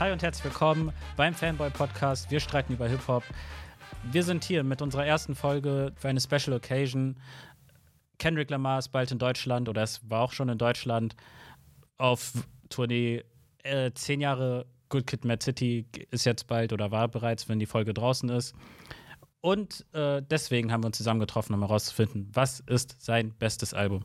Hi und herzlich willkommen beim Fanboy Podcast. Wir streiten über Hip-Hop. Wir sind hier mit unserer ersten Folge für eine Special Occasion. Kendrick Lamar ist bald in Deutschland oder es war auch schon in Deutschland auf Tournee. Äh, zehn Jahre Good Kid, Mad City ist jetzt bald oder war bereits, wenn die Folge draußen ist. Und äh, deswegen haben wir uns zusammengetroffen, um herauszufinden, was ist sein bestes Album.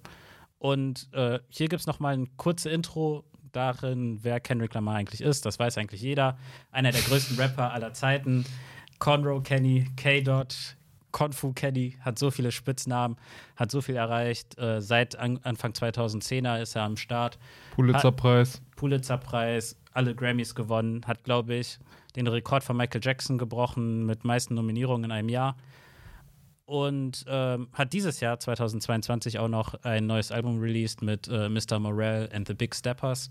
Und äh, hier gibt es nochmal ein kurzes Intro darin, wer Kendrick Lamar eigentlich ist. Das weiß eigentlich jeder. Einer der größten Rapper aller Zeiten. Conroe Kenny, K-Dot, Konfu Kenny, hat so viele Spitznamen, hat so viel erreicht. Äh, seit an Anfang 2010er ist er am Start. Pulitzerpreis. Pulitzerpreis, alle Grammys gewonnen, hat, glaube ich, den Rekord von Michael Jackson gebrochen mit meisten Nominierungen in einem Jahr. Und ähm, hat dieses Jahr, 2022, auch noch ein neues Album released mit äh, Mr. Morell and the Big Steppers.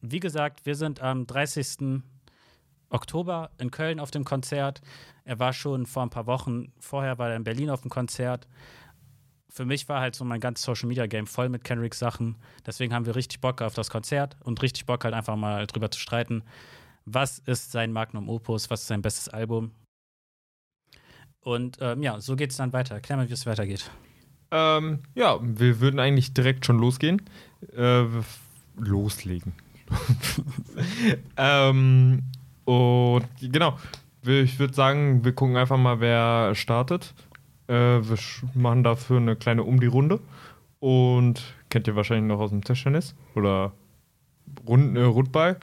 Wie gesagt, wir sind am 30. Oktober in Köln auf dem Konzert. Er war schon vor ein paar Wochen, vorher war er in Berlin auf dem Konzert. Für mich war halt so mein ganzes Social Media Game voll mit Kendricks Sachen. Deswegen haben wir richtig Bock auf das Konzert und richtig Bock halt einfach mal drüber zu streiten. Was ist sein Magnum Opus? Was ist sein bestes Album? Und ähm, ja, so geht es dann weiter. Erklär mal, wie es weitergeht. Ähm, ja, wir würden eigentlich direkt schon losgehen. Äh, loslegen. ähm, und genau, ich würde sagen, wir gucken einfach mal, wer startet. Äh, wir machen dafür eine kleine Um die Runde. Und kennt ihr wahrscheinlich noch aus dem Tischtennis? Oder Rund, äh, Rundball?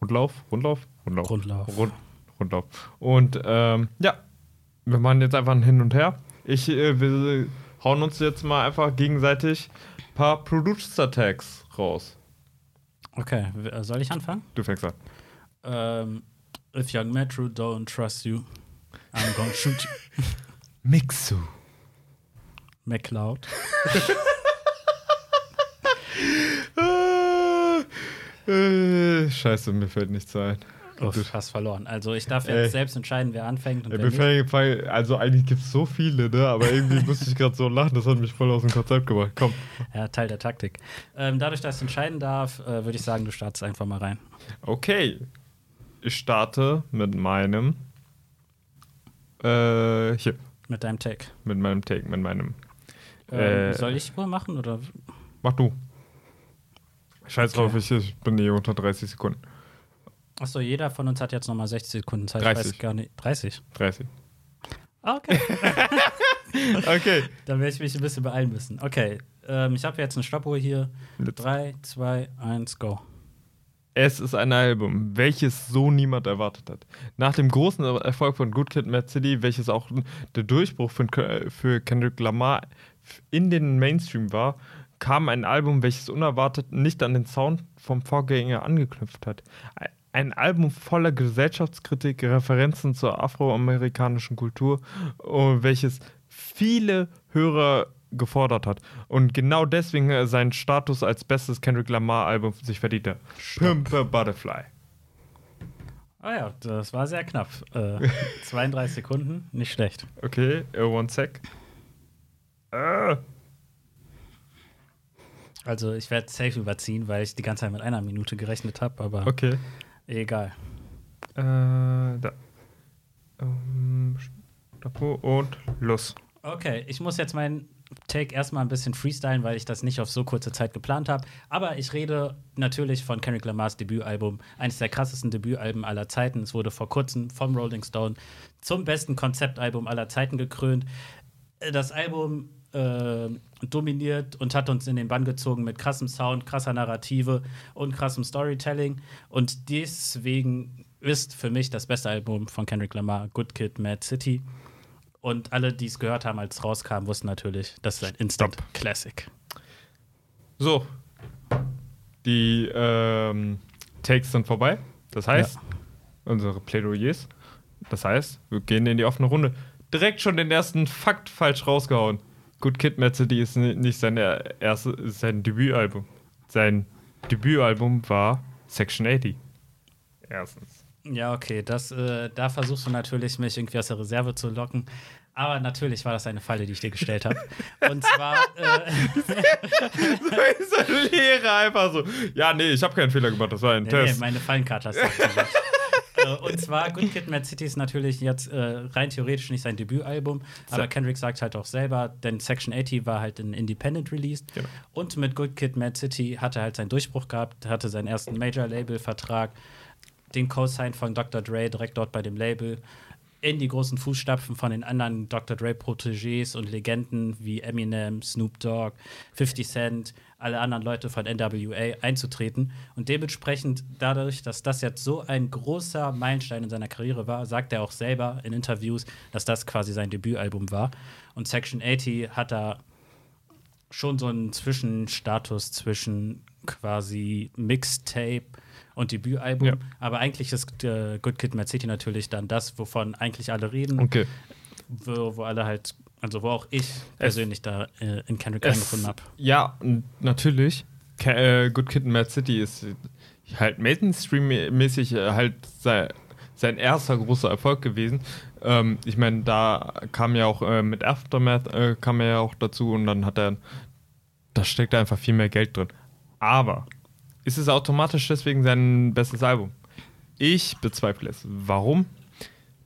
Rundlauf? Rundlauf? Rundlauf. Rundlauf. Rund, Rundlauf. Und ähm, ja, wir machen jetzt einfach ein Hin und Her. Ich, äh, wir hauen uns jetzt mal einfach gegenseitig ein paar Producer-Tags raus. Okay, soll ich anfangen? Du fängst an. Ähm, if Young Metro don't trust you, I'm gonna shoot you. Mixu. McCloud. Äh, scheiße, mir fällt nichts ein. Uff, du hast verloren. Also ich darf jetzt Ey. selbst entscheiden, wer anfängt und Ey, wer nicht. Also eigentlich gibt es so viele, ne? Aber irgendwie musste ich gerade so lachen, das hat mich voll aus dem Konzept gebracht. Komm. Ja, Teil der Taktik. Ähm, dadurch, dass ich entscheiden darf, äh, würde ich sagen, du startest einfach mal rein. Okay. Ich starte mit meinem äh, hier. Mit deinem Take. Mit meinem Take, mit meinem. Ähm, äh, soll ich wohl machen oder? Mach du. Scheiß okay. drauf, ich, ich bin eh unter 30 Sekunden. Achso, jeder von uns hat jetzt nochmal 60 Sekunden Zeit. 30. Ich weiß gar nicht. 30? 30. Ah, okay. okay. Dann werde ich mich ein bisschen beeilen müssen. Okay, ähm, ich habe jetzt eine Stoppuhr hier. 3, 2, 1, go. Es ist ein Album, welches so niemand erwartet hat. Nach dem großen Erfolg von Good Kid, Mad City, welches auch der Durchbruch für Kendrick Lamar in den Mainstream war, kam ein Album, welches unerwartet nicht an den Sound vom Vorgänger angeknüpft hat ein Album voller Gesellschaftskritik, Referenzen zur afroamerikanischen Kultur, äh, welches viele Hörer gefordert hat und genau deswegen äh, seinen Status als bestes Kendrick Lamar Album sich verdiente. Pimper Butterfly. Ah ja, das war sehr knapp. Äh, 32 Sekunden, nicht schlecht. Okay, uh, one sec. Uh. Also ich werde safe überziehen, weil ich die ganze Zeit mit einer Minute gerechnet habe, aber. Okay. Egal. Äh, da. Ähm, und los. Okay, ich muss jetzt meinen Take erstmal ein bisschen freestylen, weil ich das nicht auf so kurze Zeit geplant habe. Aber ich rede natürlich von Kendrick Lamars Debütalbum, eines der krassesten Debütalben aller Zeiten. Es wurde vor kurzem vom Rolling Stone zum besten Konzeptalbum aller Zeiten gekrönt. Das Album äh, dominiert und hat uns in den Bann gezogen mit krassem Sound, krasser Narrative und krassem Storytelling. Und deswegen ist für mich das beste Album von Kendrick Lamar Good Kid, Mad City. Und alle, die es gehört haben, als es rauskam, wussten natürlich, das ist ein Instant Stop. Classic. So, die ähm, Takes sind vorbei. Das heißt, ja. unsere Plädoyers. Das heißt, wir gehen in die offene Runde. Direkt schon den ersten Fakt falsch rausgehauen. Good Kid, City ist nicht sein, erste, sein Debütalbum. Sein Debütalbum war Section 80. Erstens. Ja, okay, das, äh, da versuchst du natürlich, mich irgendwie aus der Reserve zu locken. Aber natürlich war das eine Falle, die ich dir gestellt habe. Und zwar. Äh, so ist ein Lehrer einfach so. Ja, nee, ich habe keinen Fehler gemacht, das war ein nee, Test. nee, meine Fallenkarte hast du. Äh, Und zwar Good Kid, Mad City ist natürlich jetzt äh, rein theoretisch nicht sein Debütalbum, aber Kendrick sagt halt auch selber, denn Section 80 war halt ein Independent Release. Genau. Und mit Good Kid, Mad City hat er halt seinen Durchbruch gehabt, hatte seinen ersten Major-Label-Vertrag, den Co-Sign von Dr. Dre direkt dort bei dem Label. In die großen Fußstapfen von den anderen Dr. Dre-Protégés und Legenden wie Eminem, Snoop Dogg, 50 Cent, alle anderen Leute von NWA einzutreten. Und dementsprechend, dadurch, dass das jetzt so ein großer Meilenstein in seiner Karriere war, sagt er auch selber in Interviews, dass das quasi sein Debütalbum war. Und Section 80 hat da schon so einen Zwischenstatus zwischen quasi Mixtape und Debütalbum. Ja. Aber eigentlich ist äh, Good Kid, Mad City natürlich dann das, wovon eigentlich alle reden, Okay. wo, wo alle halt, also wo auch ich persönlich da äh, in Kendrick Es- reingefunden habe. Ja, natürlich. Ke äh, Good Kid, Mad City ist halt Mainstream-mäßig äh, halt sei, sein erster großer Erfolg gewesen. Ähm, ich meine, da kam ja auch äh, mit Aftermath äh, kam er ja auch dazu und dann hat er, da steckt einfach viel mehr Geld drin. Aber ist es automatisch deswegen sein bestes Album? Ich bezweifle es. Warum?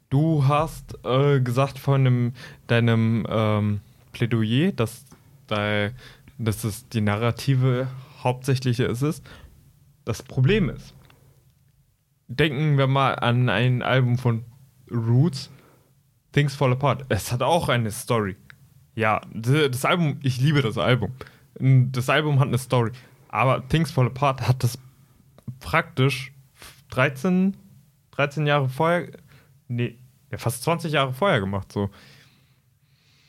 Du hast äh, gesagt von dem, deinem ähm, Plädoyer, dass, da, dass es die Narrative hauptsächliche ist. Das Problem ist, denken wir mal an ein Album von Roots, Things Fall Apart. Es hat auch eine Story. Ja, das Album, ich liebe das Album. Das Album hat eine Story. Aber Things Fall Apart hat das praktisch 13, 13 Jahre vorher, nee, ja, fast 20 Jahre vorher gemacht. So.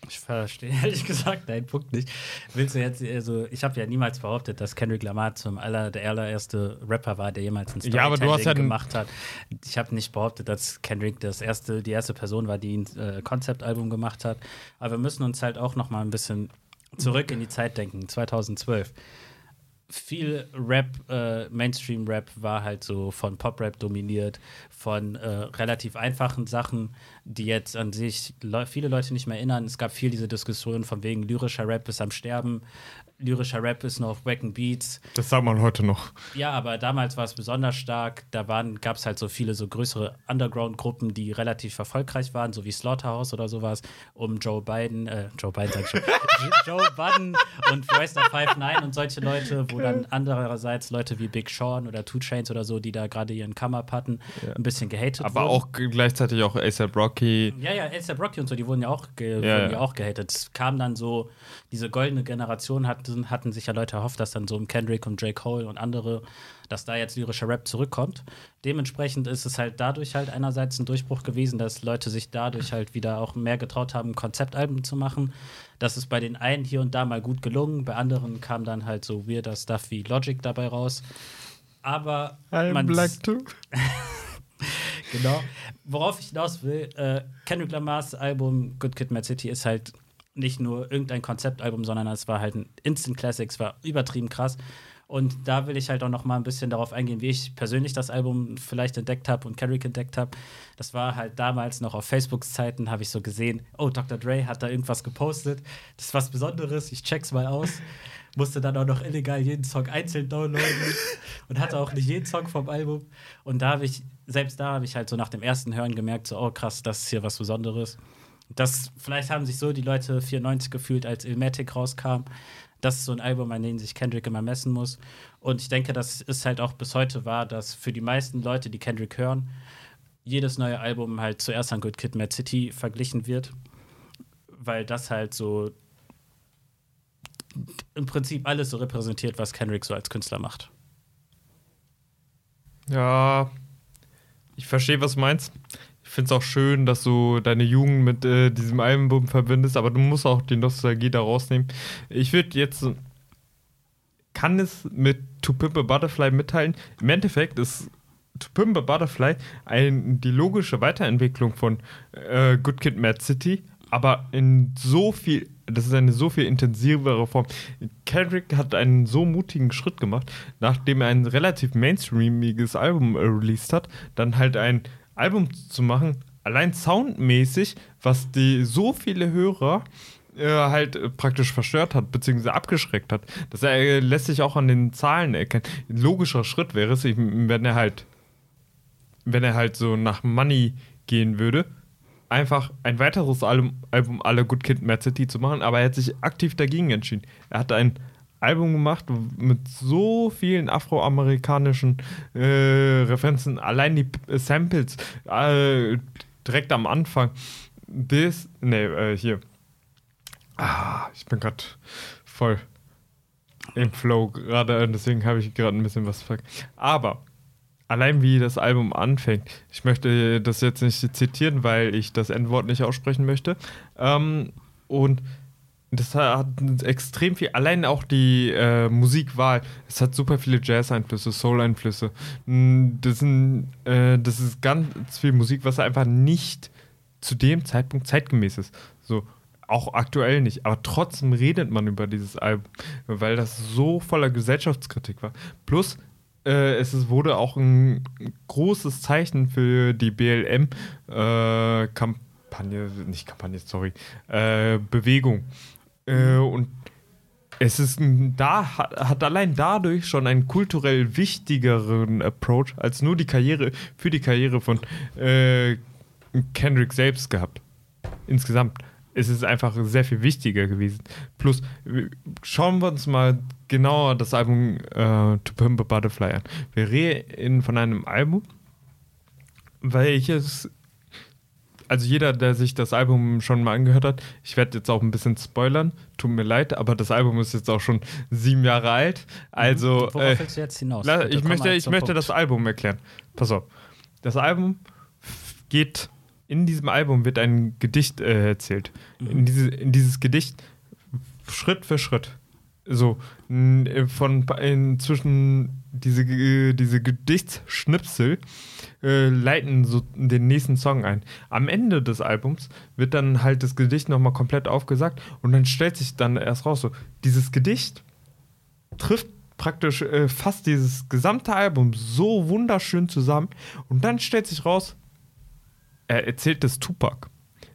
Ich verstehe ehrlich gesagt deinen Punkt nicht. Willst du jetzt, also ich habe ja niemals behauptet, dass Kendrick Lamar zum aller, der allererste Rapper war, der jemals ein Ja, aber du hast ja gemacht hat. Ich habe nicht behauptet, dass Kendrick das erste, die erste Person war, die ein äh, Konzeptalbum gemacht hat. Aber wir müssen uns halt auch noch mal ein bisschen zurück in die Zeit denken, 2012 viel Rap, äh, Mainstream-Rap war halt so von Pop-Rap dominiert, von äh, relativ einfachen Sachen, die jetzt an sich le viele Leute nicht mehr erinnern. Es gab viel diese Diskussion von wegen lyrischer Rap ist am Sterben, lyrischer Rap ist nur auf Wacken Beats. Das sagt man heute noch. Ja, aber damals war es besonders stark. Da gab es halt so viele so größere Underground-Gruppen, die relativ erfolgreich waren, so wie Slaughterhouse oder sowas, um Joe Biden, äh, Joe Biden sag ich schon, Joe Budden und Royster 59 und solche Leute, wo dann andererseits Leute wie Big Sean oder Two Chains oder so, die da gerade ihren Come-Up hatten, ein bisschen gehatet Aber wurden. auch gleichzeitig auch ASAP Rocky. Ja, ja, ASAP Rocky und so, die wurden ja auch, ge Ja, wurden ja. ja auch gehatet. Es kam dann so, diese goldene Generation hatten, hatten sich ja Leute erhofft, dass dann so ein Kendrick und J. Cole und andere, dass da jetzt lyrischer Rap zurückkommt. Dementsprechend ist es halt dadurch halt einerseits ein Durchbruch gewesen, dass Leute sich dadurch halt wieder auch mehr getraut haben, Konzeptalben zu machen. Das ist bei den einen hier und da mal gut gelungen, bei anderen kam dann halt so weirder Stuff wie Logic dabei raus. Aber man too. Genau. Worauf ich hinaus will, äh, Kendrick Lamars Album Good Kid, Mad City ist halt nicht nur irgendein Konzeptalbum, sondern es war halt ein Instant Classic, es war übertrieben krass. Und da will ich halt auch noch mal ein bisschen darauf eingehen, wie ich persönlich das Album vielleicht entdeckt habe und Kendrick entdeckt habe. Das war halt damals noch auf Facebooks Zeiten, habe ich so gesehen, oh, Dr. Dre hat da irgendwas gepostet. Das ist was Besonderes, ich check's mal aus. Musste dann auch noch illegal jeden Song einzeln downloaden und hatte auch nicht jeden Song vom Album. Und da habe ich, selbst da habe ich halt so nach dem ersten Hören gemerkt, so, oh krass, das ist hier was Besonderes. Das, vielleicht haben sich so die Leute 94 gefühlt, als Ilmatic rauskam. Das ist so ein Album, an dem sich Kendrick immer messen muss. Und ich denke, das ist halt auch bis heute wahr, dass für die meisten Leute, die Kendrick hören, jedes neue Album halt zuerst an Good Kid, Mad City verglichen wird. Weil das halt so im Prinzip alles so repräsentiert, was Kendrick so als Künstler macht. Ja, ich verstehe, was du meinst. Ich finde es auch schön, dass du deine Jugend mit äh, diesem Album verbindest, aber du musst auch die Nostalgie da rausnehmen. Ich würde jetzt. Kann es mit To Pimp a Butterfly mitteilen? Im Endeffekt ist To Pimp a Butterfly ein, die logische Weiterentwicklung von äh, Good Kid Mad City, aber in so viel, das ist eine so viel intensivere Form. Kendrick hat einen so mutigen Schritt gemacht, nachdem er ein relativ mainstreamiges Album äh, released hat, dann halt ein Album zu machen, allein soundmäßig, was die so viele Hörer äh, halt äh, praktisch verstört hat, beziehungsweise abgeschreckt hat. Das äh, lässt sich auch an den Zahlen erkennen. Ein logischer Schritt wäre es, wenn er halt, wenn er halt so nach Money gehen würde, einfach ein weiteres Album, Album aller Good Kid, Mad City zu machen, aber er hat sich aktiv dagegen entschieden. Er hat ein Album gemacht mit so vielen afroamerikanischen äh, Referenzen, allein die Samples äh, direkt am Anfang. Das, ne, äh, hier. Ah, ich bin gerade voll im Flow gerade, deswegen habe ich gerade ein bisschen was ver. Aber allein wie das Album anfängt, ich möchte das jetzt nicht zitieren, weil ich das Endwort nicht aussprechen möchte. Ähm, und das hat extrem viel, allein auch die äh, Musikwahl, es hat super viele Jazz-Einflüsse, Soul-Einflüsse. Hm, das, äh, das ist ganz viel Musik, was einfach nicht zu dem Zeitpunkt zeitgemäß ist. So, auch aktuell nicht, aber trotzdem redet man über dieses Album, weil das so voller Gesellschaftskritik war. Plus, äh, es wurde auch ein großes Zeichen für die BLM-Kampagne, äh, nicht Kampagne, sorry, äh, Bewegung. Äh, und es ist da hat, allein dadurch schon einen kulturell wichtigeren Approach als nur die Karriere für die Karriere von äh, Kendrick selbst gehabt. Insgesamt ist es einfach sehr viel wichtiger gewesen. Plus schauen wir uns mal genauer das Album äh, To Pimp a Butterfly an. Wir reden von einem Album, welches also jeder, der sich das Album schon mal angehört hat, ich werde jetzt auch ein bisschen spoilern, tut mir leid, aber das Album ist jetzt auch schon sieben Jahre alt. Also. Worauf äh, willst du jetzt hinaus? Bitte, ich möchte, ich möchte das Album erklären. Pass auf. Das Album geht. In diesem Album wird ein Gedicht äh, erzählt. Mhm. In, diese, in dieses Gedicht Schritt für Schritt. So, von inzwischen diese, diese Gedichtsschnipsel äh, leiten so den nächsten Song ein. Am Ende des Albums wird dann halt das Gedicht nochmal komplett aufgesagt und dann stellt sich dann erst raus, so, dieses Gedicht trifft praktisch äh, fast dieses gesamte Album so wunderschön zusammen und dann stellt sich raus, er erzählt das Tupac.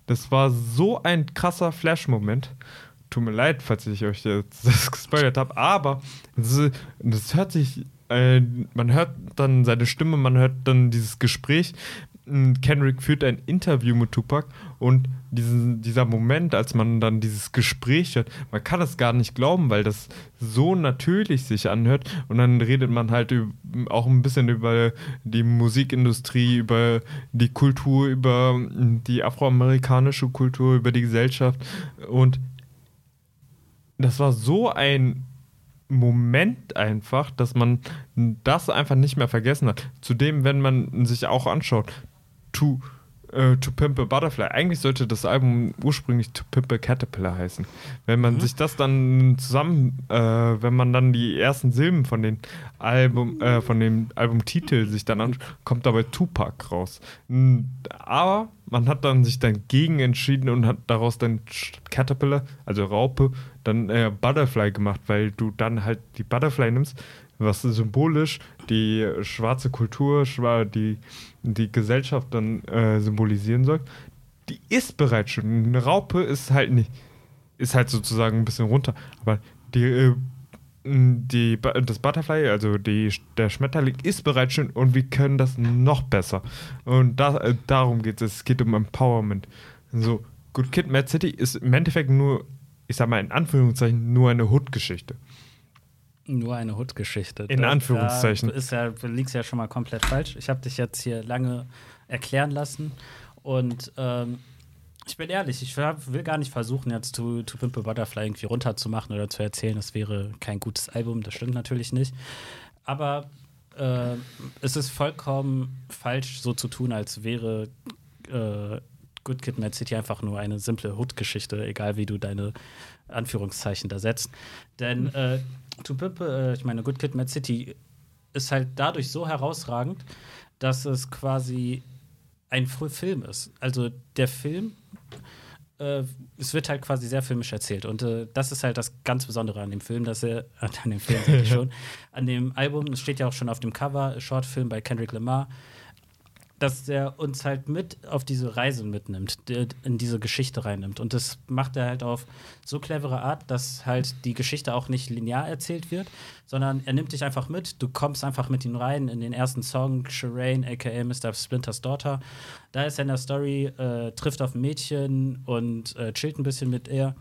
Das war so ein krasser Flash-Moment. Tut mir leid, falls ich euch das gespoilert habe, aber das, das hört sich äh, man hört dann seine Stimme, man hört dann dieses Gespräch. Kendrick führt ein Interview mit Tupac und diesen, dieser Moment, als man dann dieses Gespräch hört, man kann es gar nicht glauben, weil das so natürlich sich anhört und dann redet man halt auch ein bisschen über die Musikindustrie, über die Kultur, über die afroamerikanische Kultur, über die Gesellschaft und das war so ein Moment einfach, dass man das einfach nicht mehr vergessen hat. Zudem, wenn man sich auch anschaut, To, äh, to Pimp a Butterfly, eigentlich sollte das Album ursprünglich To Pimp a Caterpillar heißen. Wenn man mhm. sich das dann zusammen, äh, wenn man dann die ersten Silben von den Album, äh, von dem Albumtitel sich dann anschaut, kommt dabei Tupac raus. Aber man hat dann sich dann gegen entschieden und hat daraus dann Caterpillar, also Raupe, dann äh, Butterfly gemacht, weil du dann halt die Butterfly nimmst, was symbolisch die schwarze Kultur, die, die Gesellschaft dann äh, symbolisieren soll. Die ist bereits schon. Eine Raupe ist halt nicht, ist halt sozusagen ein bisschen runter, aber die äh, die, das Butterfly, also die, der Schmetterling, ist bereits schön und wir können das noch besser. Und da, äh, darum geht es. Es geht um Empowerment. So, Good Kid, Mad City ist im Endeffekt nur, ich sag mal in Anführungszeichen, nur eine Hood-Geschichte. Nur eine Hood-Geschichte. In das, Anführungszeichen. Da ist ja, du liegst ja schon mal komplett falsch. Ich habe dich jetzt hier lange erklären lassen und ähm, ich bin ehrlich, ich will gar nicht versuchen, jetzt To, to Pimp a Butterfly irgendwie runterzumachen oder zu erzählen, das wäre kein gutes Album, das stimmt natürlich nicht. Aber äh, es ist vollkommen falsch, so zu tun, als wäre äh, Good Kid Mad City einfach nur eine simple Hood-Geschichte, egal wie du deine Anführungszeichen da setzt. Denn äh, To Pimp, äh, ich meine, Good Kid Mad City ist halt dadurch so herausragend, dass es quasi ein Film ist. Also der Film äh, es wird halt quasi sehr filmisch erzählt. Und äh, das ist halt das ganz Besondere an dem Film, dass er, an dem Film schon, an dem Album, es steht ja auch schon auf dem Cover, Shortfilm bei Kendrick Lamar. Dass er uns halt mit auf diese Reise mitnimmt, in diese Geschichte reinnimmt. Und das macht er halt auf so clevere Art, dass halt die Geschichte auch nicht linear erzählt wird, sondern er nimmt dich einfach mit. Du kommst einfach mit ihm rein in den ersten Song, Shireen, aka Mr. Splinters Daughter. Da ist er in der Story, äh, trifft auf ein Mädchen und äh, chillt ein bisschen mit ihr.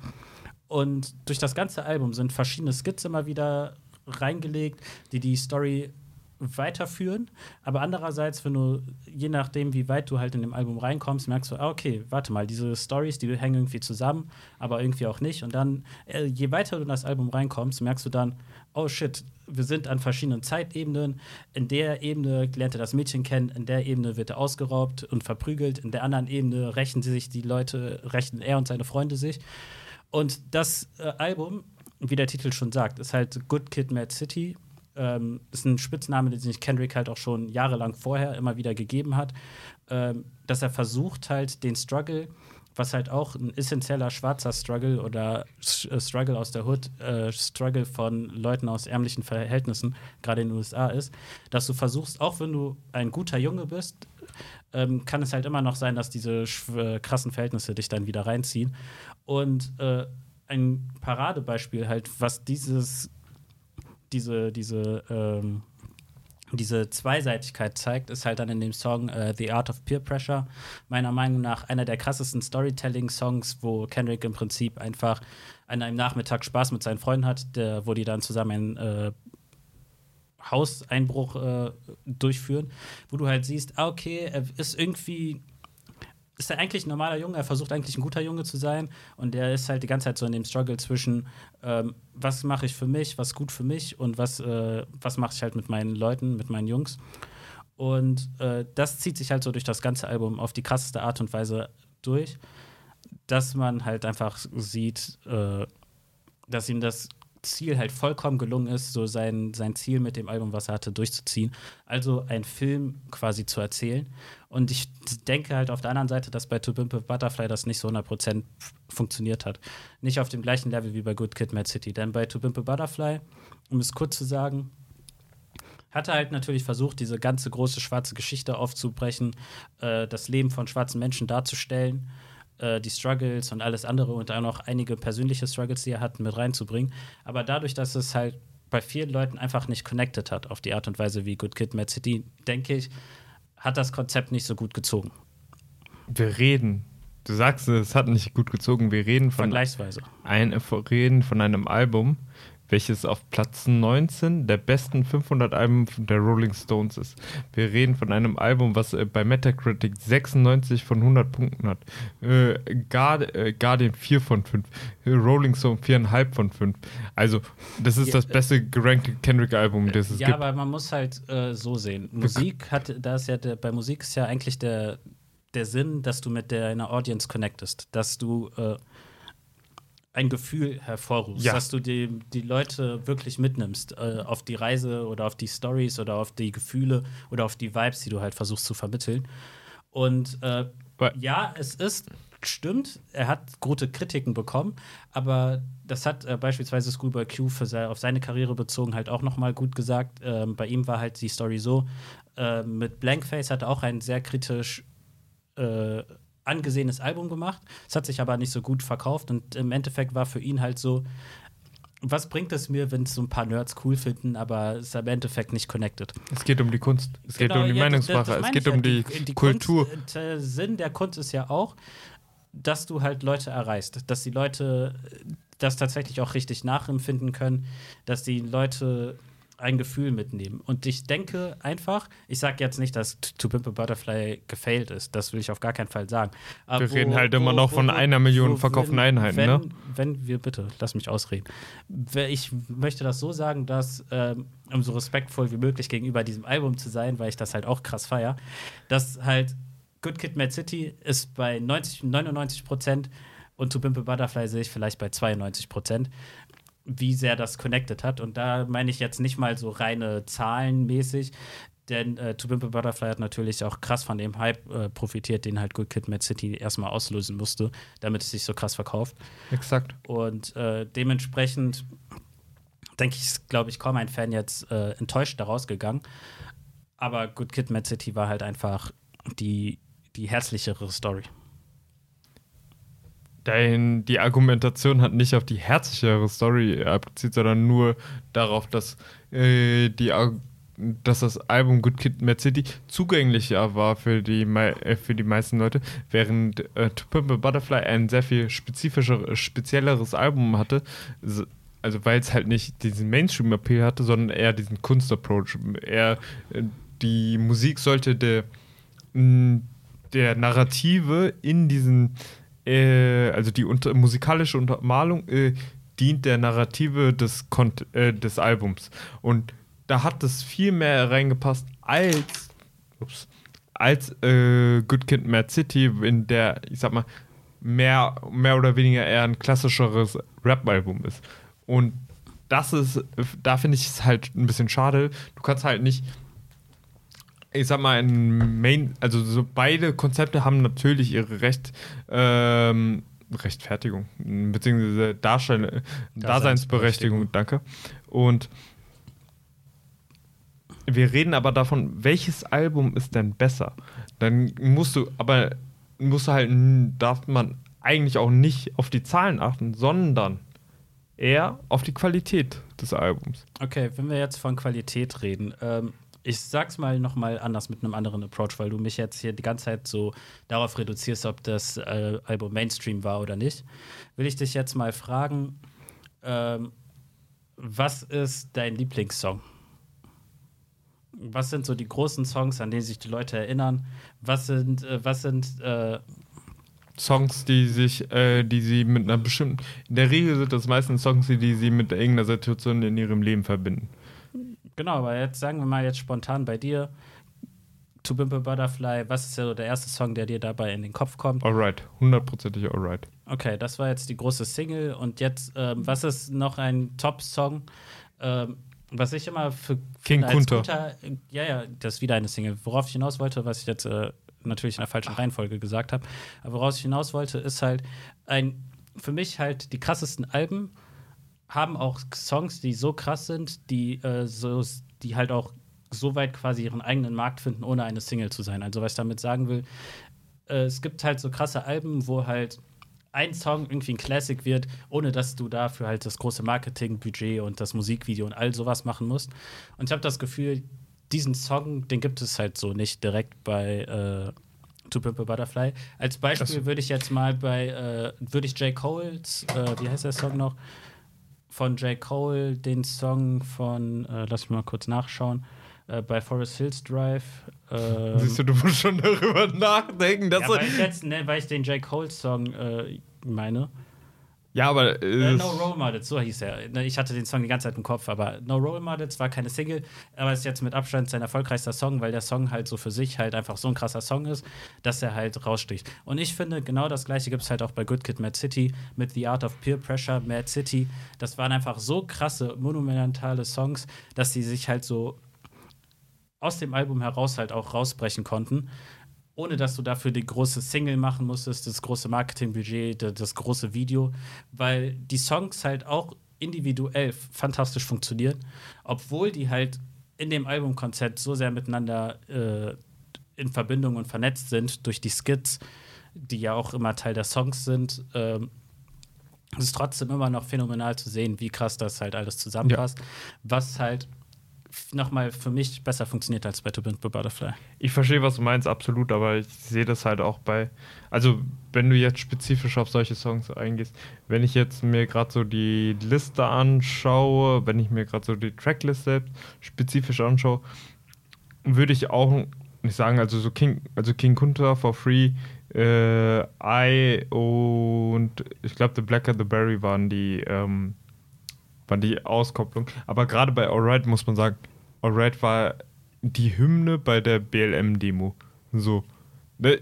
Und durch das ganze Album sind verschiedene Skits immer wieder reingelegt, die die Story weiterführen. Aber andererseits, wenn du, je nachdem, wie weit du halt in dem Album reinkommst, merkst du, ah, okay, warte mal, diese Stories, die hängen irgendwie zusammen, aber irgendwie auch nicht. Und dann, äh, je weiter du in das Album reinkommst, merkst du dann, oh shit, wir sind an verschiedenen Zeitebenen. In der Ebene lernt er das Mädchen kennen, in der Ebene wird er ausgeraubt und verprügelt, in der anderen Ebene rächen sie sich die Leute, rächen er und seine Freunde sich. Und das äh, Album, wie der Titel schon sagt, ist halt Good Kid, Mad City ähm, ist ein Spitzname, den sich Kendrick halt auch schon jahrelang vorher immer wieder gegeben hat, ähm, dass er versucht halt den Struggle, was halt auch ein essentieller schwarzer Struggle oder äh, Struggle aus der Hood, äh, Struggle von Leuten aus ärmlichen Verhältnissen, gerade in den USA ist, dass du versuchst, auch wenn du ein guter Junge bist, ähm, kann es halt immer noch sein, dass diese äh, krassen Verhältnisse dich dann wieder reinziehen. Und äh, ein Paradebeispiel halt, was dieses diese, diese, ähm, diese Zweiseitigkeit zeigt, ist halt dann in dem Song uh, The Art of Peer Pressure. Meiner Meinung nach einer der krassesten Storytelling-Songs, wo Kendrick im Prinzip einfach an einem Nachmittag Spaß mit seinen Freunden hat, der, wo die dann zusammen ein äh, Hauseinbruch äh, durchführen, wo du halt siehst, ah, okay, er ist irgendwie ist er eigentlich ein normaler Junge, er versucht eigentlich ein guter Junge zu sein und er ist halt die ganze Zeit so in dem Struggle zwischen, ähm, was mache ich für mich, was gut für mich und was, äh, was mache ich halt mit meinen Leuten, mit meinen Jungs. Und äh, das zieht sich halt so durch das ganze Album auf die krasseste Art und Weise durch, dass man halt einfach sieht, äh, dass ihm das Ziel halt vollkommen gelungen ist, so sein, sein Ziel mit dem Album, was er hatte, durchzuziehen. Also einen Film quasi zu erzählen. Und ich denke halt auf der anderen Seite, dass bei To Pimp a Butterfly das nicht so 100% funktioniert hat. Nicht auf dem gleichen Level wie bei Good Kid, Mad City. Denn bei To Pimp a Butterfly, um es kurz zu sagen, hat er halt natürlich versucht, diese ganze große schwarze Geschichte aufzubrechen, äh, das Leben von schwarzen Menschen darzustellen äh, die Struggles und alles andere und auch noch einige persönliche Struggles, die er hat, mit reinzubringen. Aber dadurch, dass es halt bei vielen Leuten einfach nicht connected hat auf die Art und Weise wie Good Kid, Mad City, denke ich, hat das Konzept nicht so gut gezogen. Wir reden. Du sagst, es hat nicht gut gezogen. Wir reden von, Vergleichsweise. Ein, reden von einem Album, welches auf Platz 19 der besten 500 Alben der Rolling Stones ist. Wir reden von einem Album, was äh, bei Metacritic 96 von 100 Punkten hat. Äh, Guard, äh, Guardian 4 von 5. Äh, Rolling Stone 4,5 von 5. Also, das ist ja, das beste gerankte Kendrick-Album, das es ja, gibt. Ja, aber man muss halt äh, so sehen. Musik hat, da ist ja der, bei Musik ist ja eigentlich der, der Sinn, dass du mit deiner Audience connectest, dass du äh, ein Gefühl hervorrufst, ja. dass du die, die Leute wirklich mitnimmst äh, auf die Reise oder auf die Stories oder auf die Gefühle oder auf die Vibes, die du halt versuchst zu vermitteln. Und äh, ja, es ist, stimmt, er hat gute Kritiken bekommen, aber das hat äh, beispielsweise Schoolboy Q für auf seine Karriere bezogen halt auch nochmal gut gesagt. Ähm, bei ihm war halt die Story so, äh, mit Blankface hat er auch ein sehr kritisch äh, angesehenes Album gemacht. Es hat sich aber nicht so gut verkauft und im Endeffekt war für ihn halt so, was bringt es mir, wenn es so ein paar Nerds cool finden, aber es ist im Endeffekt nicht connected. Es geht um die Kunst, es genau, geht um die ja, Meinungssprache, es geht um die, die, die Kultur. Kunst, der Sinn der Kunst ist ja auch, dass du halt Leute erreichst, dass die Leute das tatsächlich auch richtig nachempfinden können, dass die Leute ein Gefühl mitnehmen. Und ich denke einfach, ich sage jetzt nicht, dass To Pimp a Butterfly gefailt ist, das will ich auf gar keinen Fall sagen. Aber wir wo, reden halt wo, immer noch wo, von einer Million verkauften wenn, Einheiten, wenn, ne? Wenn wir, bitte, lass mich ausreden. Ich möchte das so sagen, dass, ähm, um so respektvoll wie möglich gegenüber diesem Album zu sein, weil ich das halt auch krass feier, dass halt Good Kid Mad City ist bei 90, 99 Prozent und To Pimp a Butterfly sehe ich vielleicht bei 92 Prozent wie sehr das connected hat. Und da meine ich jetzt nicht mal so reine zahlenmäßig, denn äh, To Pimp a Butterfly hat natürlich auch krass von dem Hype äh, profitiert, den halt Good Kid Mad City erstmal auslösen musste, damit es sich so krass verkauft. Exakt. Und äh, dementsprechend denke ich, ist, glaube ich, kaum ein Fan jetzt äh, enttäuscht daraus gegangen. Aber Good Kid Mad City war halt einfach die, die herzlichere Story. Dein, die Argumentation hat nicht auf die herzlichere Story abgezielt, sondern nur darauf, dass, äh, die, dass das Album Good Kid, Mad City zugänglicher war für die, äh, für die meisten Leute, während äh, To Pimp a Butterfly ein sehr viel spezifischer, spezielleres Album hatte. Also weil es halt nicht diesen Mainstream-Appeal hatte, sondern eher diesen Kunst-Approach. Eher äh, die Musik sollte der, der Narrative in diesen äh, also die unter, musikalische Untermalung äh, dient der Narrative des, Kont äh, des Albums. Und da hat es viel mehr reingepasst als, ups, als äh, Good Kid Mad City, in der, ich sag mal, mehr, mehr oder weniger eher ein klassischeres Rap-Album ist. Und das ist, da finde ich es halt ein bisschen schade. Du kannst halt nicht ich sag mal, ein Main, also so beide Konzepte haben natürlich ihre Recht, ähm, Rechtfertigung, beziehungsweise Darstell Daseinsberechtigung, danke. Und wir reden aber davon, welches Album ist denn besser? Dann musst du, aber musst du halt, darf man eigentlich auch nicht auf die Zahlen achten, sondern eher auf die Qualität des Albums. Okay, wenn wir jetzt von Qualität reden, ähm, ich sag's mal nochmal anders mit einem anderen Approach, weil du mich jetzt hier die ganze Zeit so darauf reduzierst, ob das äh, Album Mainstream war oder nicht. Will ich dich jetzt mal fragen, ähm, was ist dein Lieblingssong? Was sind so die großen Songs, an denen sich die Leute erinnern? Was sind, äh, was sind äh, Songs, die sich, äh, die sie mit einer bestimmten, in der Regel sind das meistens Songs, die sie mit irgendeiner Situation in ihrem Leben verbinden. Genau, aber jetzt sagen wir mal jetzt spontan bei dir, To Pimp a Butterfly, was ist so der erste Song, der dir dabei in den Kopf kommt? Alright, hundertprozentig Alright. Okay, das war jetzt die große Single und jetzt, ähm, was ist noch ein Top-Song, ähm, was ich immer für King Kunter. Guter, ja, ja, das ist wieder eine Single. Worauf ich hinaus wollte, was ich jetzt äh, natürlich in der falschen Reihenfolge gesagt habe, aber woraus ich hinaus wollte, ist halt ein, für mich halt die krassesten Alben haben auch Songs, die so krass sind, die, äh, so, die halt auch so weit quasi ihren eigenen Markt finden, ohne eine Single zu sein. Also was ich damit sagen will, äh, es gibt halt so krasse Alben, wo halt ein Song irgendwie ein Classic wird, ohne dass du dafür halt das große Marketingbudget und das Musikvideo und all sowas machen musst. Und ich habe das Gefühl, diesen Song, den gibt es halt so nicht direkt bei äh, To Pimp a Butterfly. Als Beispiel würde ich jetzt mal bei, äh, würde ich J. Cole's, äh, wie heißt der Song noch? Von J. Cole den Song von, äh, lass mich mal kurz nachschauen, äh, bei Forest Hills Drive. Ähm, Siehst du, du musst schon darüber nachdenken. Dass ja, weil, ich jetzt, ne, weil ich den J. Cole-Song äh, meine. Ja, aber. Äh, no Role Models, so hieß er. Ne, ich hatte den Song die ganze Zeit im Kopf, aber No Role Models war keine Single, aber ist jetzt mit Abstand sein erfolgreichster Song, weil der Song halt so für sich halt einfach so ein krasser Song ist, dass er halt raussticht. Und ich finde, genau das gleiche gibt es halt auch bei Good Kid Mad City mit The Art of Peer Pressure, Mad City. Das waren einfach so krasse, monumentale Songs, dass sie sich halt so aus dem Album heraus halt auch rausbrechen konnten ohne dass du dafür die große Single machen musstest, das große Marketingbudget, das große Video, weil die Songs halt auch individuell fantastisch funktionieren, obwohl die halt in dem Albumkonzept so sehr miteinander äh, in Verbindung und vernetzt sind durch die Skits, die ja auch immer Teil der Songs sind. Ähm, es ist trotzdem immer noch phänomenal zu sehen, wie krass das halt alles zusammenpasst. Ja. Was halt nochmal für mich besser funktioniert als bei To Bend Butterfly. Ich verstehe, was du meinst, absolut, aber ich sehe das halt auch bei, also wenn du jetzt spezifisch auf solche Songs eingehst, wenn ich jetzt mir gerade so die Liste anschaue, wenn ich mir gerade so die Tracklist selbst spezifisch anschaue, würde ich auch nicht sagen, also so King, also King Kunta for Free, äh, I und ich glaube The Blacker the Berry waren die ähm, war die Auskopplung. Aber gerade bei Alright muss man sagen, Alright war die Hymne bei der BLM-Demo. So. Ne,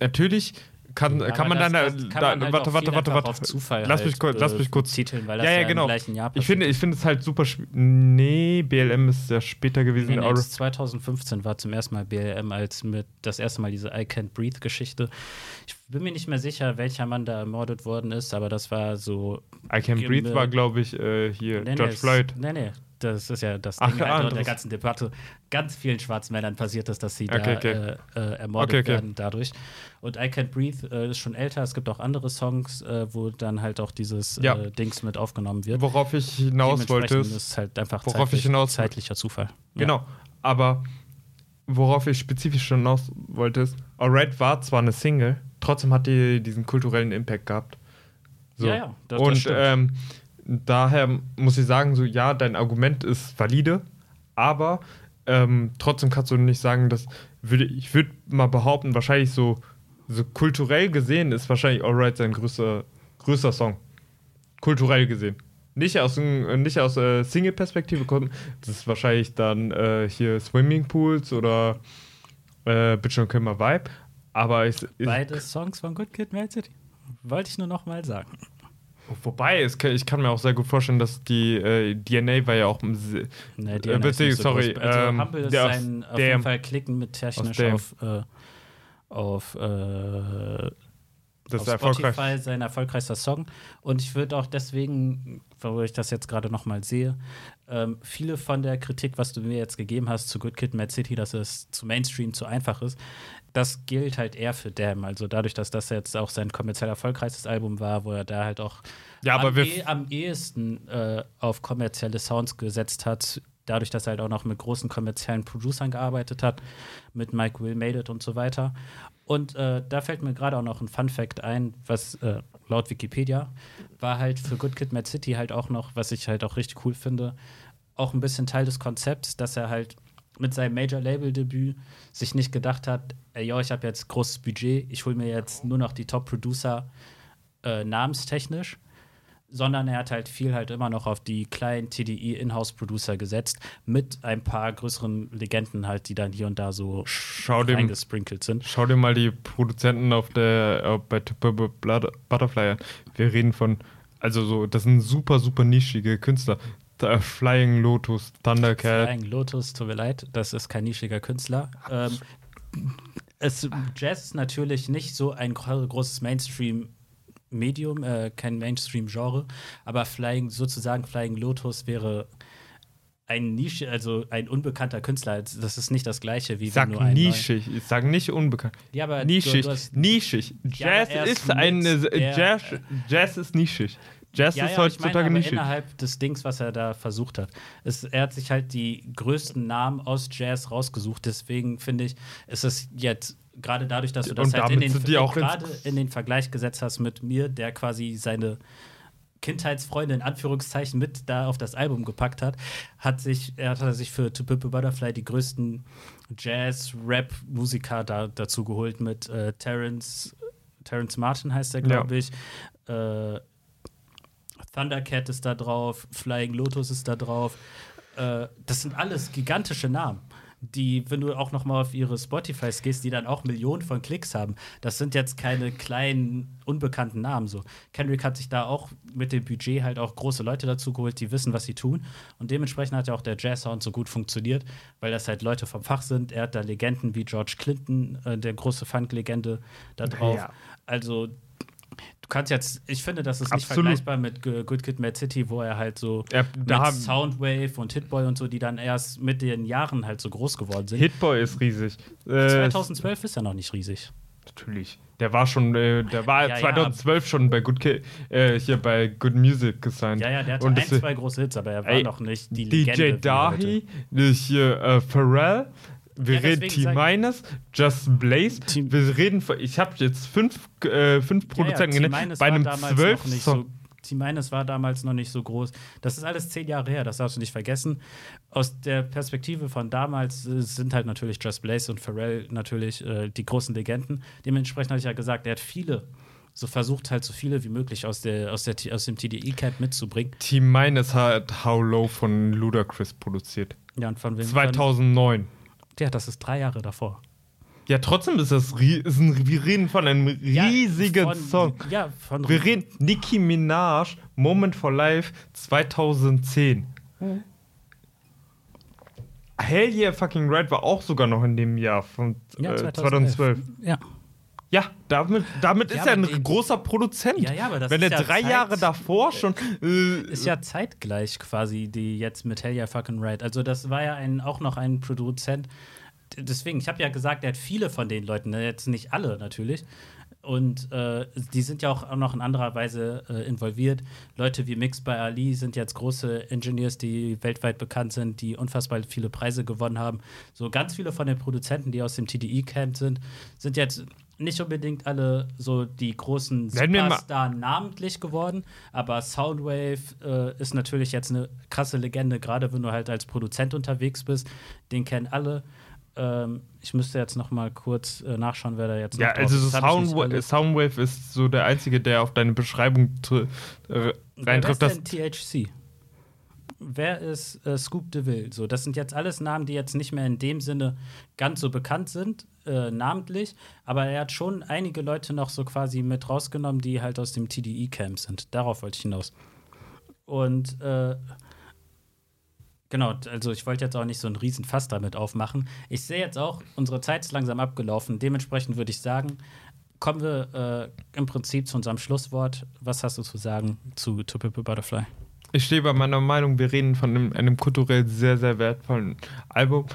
natürlich kann, ja, kann man dann das, da, man halt warte, warte, warte, warte. Zufall lass, halt mich kurz, lass mich kurz titeln, weil das ja, ja, genau. ich finde, ich finde es halt super. Nee, BLM ist ja später gewesen. Nee, nee, 2015 war zum ersten Mal BLM als mit das erste Mal diese I Can't Breathe Geschichte. Ich bin mir nicht mehr sicher, welcher Mann da ermordet worden ist, aber das war so. I Can't Breathe war, glaube ich, äh, hier George nee, Floyd. Nee, nee. Das ist ja das Ach, Ding dort der das- ganzen Debatte. Ganz vielen schwarzen Männern passiert ist, dass sie da Okay, okay. Äh, äh, ermordet Okay, okay. werden dadurch. Und I Can't Breathe äh, ist schon älter. Es gibt auch andere Songs, äh, wo dann halt auch dieses Ja. äh, Dings mit aufgenommen wird. Worauf ich hinaus wollte, ist, ist halt einfach worauf ich zeitlich, hinaus- zeitlicher Zufall. Ja. Genau. Aber worauf ich spezifisch schon hinaus wollte, ist, Alright war zwar eine Single, trotzdem hat die diesen kulturellen Impact gehabt. So. Ja, ja, das- das Und stimmt. ähm, daher muss ich sagen, so ja, dein Argument ist valide, aber ähm, trotzdem kannst du nicht sagen, dass würde ich würde mal behaupten, wahrscheinlich so, so kulturell gesehen ist wahrscheinlich Alright sein größter, größter Song. Kulturell gesehen. Nicht aus, dem- nicht aus äh, Single-Perspektive kommen. Das ist wahrscheinlich dann äh, hier Swimmingpools oder äh, Bitch und My Vibe. Aber ich, ich, Beide Songs von Good Kid, Mad City. Wollte ich nur noch mal sagen. Wobei, es, ich kann mir auch sehr gut vorstellen, dass die äh, DNA war ja auch Nee, Äh, ist witzig, nicht so sorry, groß. Also ähm, Humble ist ein, auf jeden Fall klicken mit technisch auf, äh, auf, äh, das auf ist erfolgreich. Spotify sein erfolgreichster Song. Und ich würde auch deswegen, wo ich das jetzt gerade noch mal sehe, ähm, viele von der Kritik, was du mir jetzt gegeben hast zu Good Kid, Mad City, dass es zu Mainstream zu einfach ist, das gilt halt eher für Damn. Also dadurch, dass das jetzt auch sein kommerziell erfolgreichstes Album war, wo er da halt auch Ja, aber am, eh, am ehesten äh, auf kommerzielle Sounds gesetzt hat, dadurch, dass er halt auch noch mit großen kommerziellen Producern gearbeitet hat, mit Mike Will Made It und so weiter. Und äh, da fällt mir gerade auch noch ein Fun Fact ein, was äh, laut Wikipedia war halt für Good Kid Mad City halt auch noch, was ich halt auch richtig cool finde, auch ein bisschen Teil des Konzepts, dass er halt mit seinem Major-Label-Debüt sich nicht gedacht hat, ey, yo, ich habe jetzt großes Budget, ich hole mir jetzt nur noch die Top-Producer äh, namenstechnisch, sondern er hat halt viel halt immer noch auf die kleinen TDI-Inhouse-Producer gesetzt, mit ein paar größeren Legenden halt, die dann hier und da so Schau dir, reingesprinkelt sind. schau dir mal die Produzenten auf der äh, bei Butterfly an. Wir reden von, also so, das sind super, super nischige Künstler. Da, Flying Lotus, Thundercat. Flying Lotus, tut mir leid, das ist kein nischiger Künstler. Ähm, es, Jazz ist natürlich nicht so ein gro großes Mainstream-Medium, äh, kein Mainstream-Genre, aber Flying, sozusagen Flying Lotus wäre ein Nische, also ein unbekannter Künstler. Das ist nicht das gleiche wie sag wenn du einen nischig, ich sag nicht unbekannt. Ja, aber nischig, Du, du hast, nischig. Ja, Jazz er ist eine, Jazz, Jazz ist nischig. Jazz ja, ist ja, heutzutage nischig. innerhalb des Dings, was er da versucht hat. Es, er hat sich halt die größten Namen aus Jazz rausgesucht. Deswegen finde ich, ist es jetzt gerade dadurch, dass du das Und halt in den, gerade in den Vergleich gesetzt hast mit mir, der quasi seine Kindheitsfreunde in Anführungszeichen mit da auf das Album gepackt hat, hat sich, er hat er sich für To Pimp a Butterfly die größten Jazz-Rap-Musiker da, dazu geholt mit äh, Terrence, Terrence Martin heißt er, glaube Ja. ich. Äh, Thundercat ist da drauf, Flying Lotus ist da drauf. Äh, das sind alles gigantische Namen, die, wenn du auch noch mal auf ihre Spotifys gehst, die dann auch Millionen von Klicks haben. Das sind jetzt keine kleinen, unbekannten Namen so. Kendrick hat sich da auch mit dem Budget halt auch große Leute dazu geholt, die wissen, was sie tun. Und dementsprechend hat ja auch der Jazz-Sound so gut funktioniert, weil das halt Leute vom Fach sind. Er hat da Legenden wie George Clinton, äh, der große Funk-Legende, da drauf. Ja. Also du kannst jetzt, ich finde, das ist nicht Absolut. vergleichbar mit Good Kid, Mad City, wo er halt so Ja, da Soundwave und Hitboy und so, die dann erst mit den Jahren halt so groß geworden sind. Hitboy ist riesig. Äh, 2012 ist ja noch nicht riesig. Natürlich. Der war schon, äh, der war Ja, ja. 2012 schon bei Good Ki äh, hier bei Good Music gesigned. Ja, ja, der hatte Und ein, zwei große Hits, aber er war Ey, noch nicht die Legende. DJ wie er Dahi, hier äh, Pharrell, wir Ja, reden deswegen T sag- Minus, Just Blaze, Team- wir reden von, ich habe jetzt fünf, äh, fünf. Produzenten ja, ja, genannt, bei war einem damals zwölf noch nicht Song. so T-Minus war damals noch nicht so groß. Das ist alles zehn Jahre her, das darfst du nicht vergessen. Aus der Perspektive von damals äh, sind halt natürlich Just Blaze und Pharrell natürlich äh, die großen Legenden. Dementsprechend habe ich ja gesagt, er hat viele, so versucht halt so viele wie möglich aus, der, aus, der, aus dem TDE-Camp mitzubringen. T Minus hat How Low von Ludacris produziert. Ja, und von wem? 2009. Ja, das ist drei Jahre davor. Ja, trotzdem ist das, ist ein, wir reden von einem riesigen von, Song. Ja, von Wir reden Nicki Minaj, Moment for Life 2010. Hell Yeah Fucking Right war auch sogar noch in dem Jahr von ja, äh, 2012. 2012. Ja. Ja, damit, damit Ja, ist er ein den- großer Produzent. Ja, ja, aber das Wenn ist er ja drei Zeit- Jahre davor schon. Äh, Ist ja zeitgleich quasi, die jetzt mit Hell Yeah Fucking Right. Also, das war ja ein, auch noch ein Produzent. Deswegen, ich habe ja gesagt, er hat viele von den Leuten, ne? jetzt nicht alle natürlich. Und äh, die sind ja auch, noch in anderer Weise äh, involviert. Leute wie Mix by Ali sind jetzt große Engineers, die weltweit bekannt sind, die unfassbar viele Preise gewonnen haben. So ganz viele von den Produzenten, die aus dem TDE-Camp sind, sind jetzt nicht unbedingt alle so die großen Superstar namentlich geworden, aber Soundwave äh, ist natürlich jetzt eine krasse Legende, gerade wenn du halt als Produzent unterwegs bist. Den kennen alle. Ähm, ich müsste jetzt noch mal kurz äh, nachschauen, wer da jetzt ja, also so ist. Nicht Soundwave, ist so der einzige, der auf deine Beschreibung äh, reintrifft. ist Das, denn THC? Wer ist äh, Scoop DeVille? So, das sind jetzt alles Namen, die jetzt nicht mehr in dem Sinne ganz so bekannt sind, äh, namentlich, aber er hat schon einige Leute noch so quasi mit rausgenommen, die halt aus dem TDE-Camp sind. Darauf wollte ich hinaus. Und äh, genau, also ich wollte jetzt auch nicht so einen riesen Fass damit aufmachen. Ich sehe jetzt auch, unsere Zeit ist langsam abgelaufen. Dementsprechend würde ich sagen, kommen wir äh, im Prinzip zu unserem Schlusswort. Was hast du zu sagen zu To Butterfly? Ich stehe bei meiner Meinung, wir reden von einem, einem kulturell sehr, sehr wertvollen Album.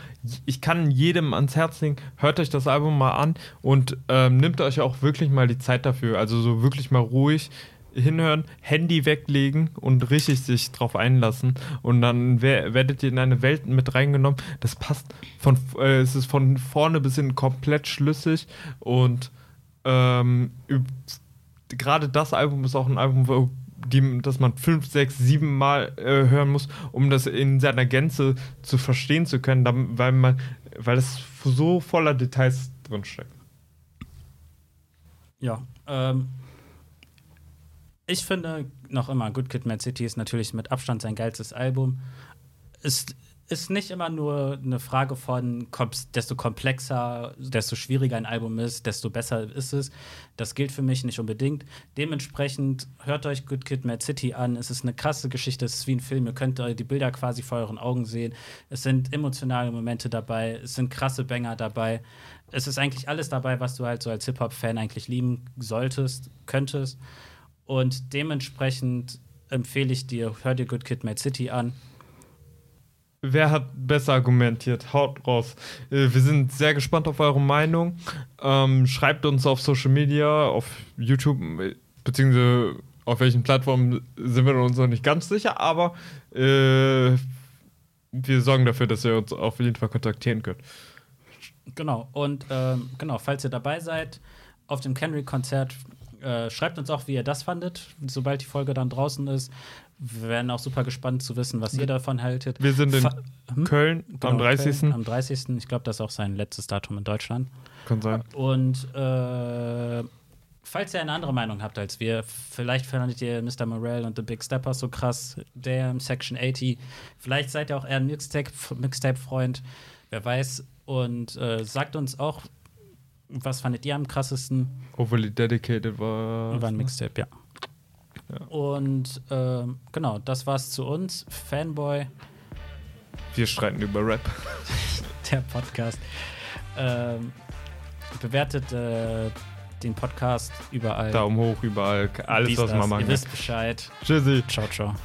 Ich kann jedem ans Herz legen, hört euch das Album mal an und ähm, nimmt euch auch wirklich mal die Zeit dafür. Also so wirklich mal ruhig hinhören, Handy weglegen und richtig sich drauf einlassen. Und dann wer- werdet ihr in eine Welt mit reingenommen. Das passt von, äh, es ist von vorne bis hin komplett schlüssig und ähm, gerade das Album ist auch ein Album, wo die, dass man fünf, sechs, sieben Mal äh, hören muss, um das in seiner Gänze zu verstehen zu können, dann, weil man, weil es so voller Details drinsteckt. Ja, ähm, ich finde noch immer, Good Kid, Mad City ist natürlich mit Abstand sein geilstes Album. Ist, ist nicht immer nur eine Frage von, desto komplexer, desto schwieriger ein Album ist, desto besser ist es. Das gilt für mich nicht unbedingt. Dementsprechend hört euch Good Kid, Mad City an. Es ist eine krasse Geschichte, es ist wie ein Film. Ihr könnt die Bilder quasi vor euren Augen sehen. Es sind emotionale Momente dabei, es sind krasse Banger dabei. Es ist eigentlich alles dabei, was du halt so als Hip-Hop-Fan eigentlich lieben solltest, könntest. Und dementsprechend empfehle ich dir, hör dir Good Kid, Mad City an. Wer hat besser argumentiert? Haut raus. Äh, Wir sind sehr gespannt auf eure Meinung. Ähm, schreibt uns auf Social Media, auf YouTube, beziehungsweise auf welchen Plattformen sind wir uns noch nicht ganz sicher, aber äh, wir sorgen dafür, dass ihr uns auf jeden Fall kontaktieren könnt. Genau. Und ähm, genau, falls ihr dabei seid auf dem Kendrick-Konzert, äh, schreibt uns auch, wie ihr das fandet, sobald die Folge dann draußen ist. Wir wären auch super gespannt zu wissen, was ihr davon haltet. Wir sind in Fa- Hm? Köln Genau, am 30. Köln, am 30. Ich glaube, das ist auch sein letztes Datum in Deutschland. Kann sein. Und äh, falls ihr eine andere Meinung habt als wir, vielleicht fandet ihr Mr. Morell und The Big Steppers so krass, der Section 80. Vielleicht seid ihr auch eher ein Mixtape- Mixtape-Freund, wer weiß. Und äh, sagt uns auch, was fandet ihr am krassesten? Overly Dedicated war. War ein Mixtape, ja. Ja. Und ähm, genau, das war's zu uns. Fanboy, Wir streiten über Rap. der Podcast. Ähm, bewertet äh, den Podcast überall. Daumen hoch überall. Alles, Dies, was man Ihr mag. wisst Bescheid. Tschüssi. Ciao, ciao.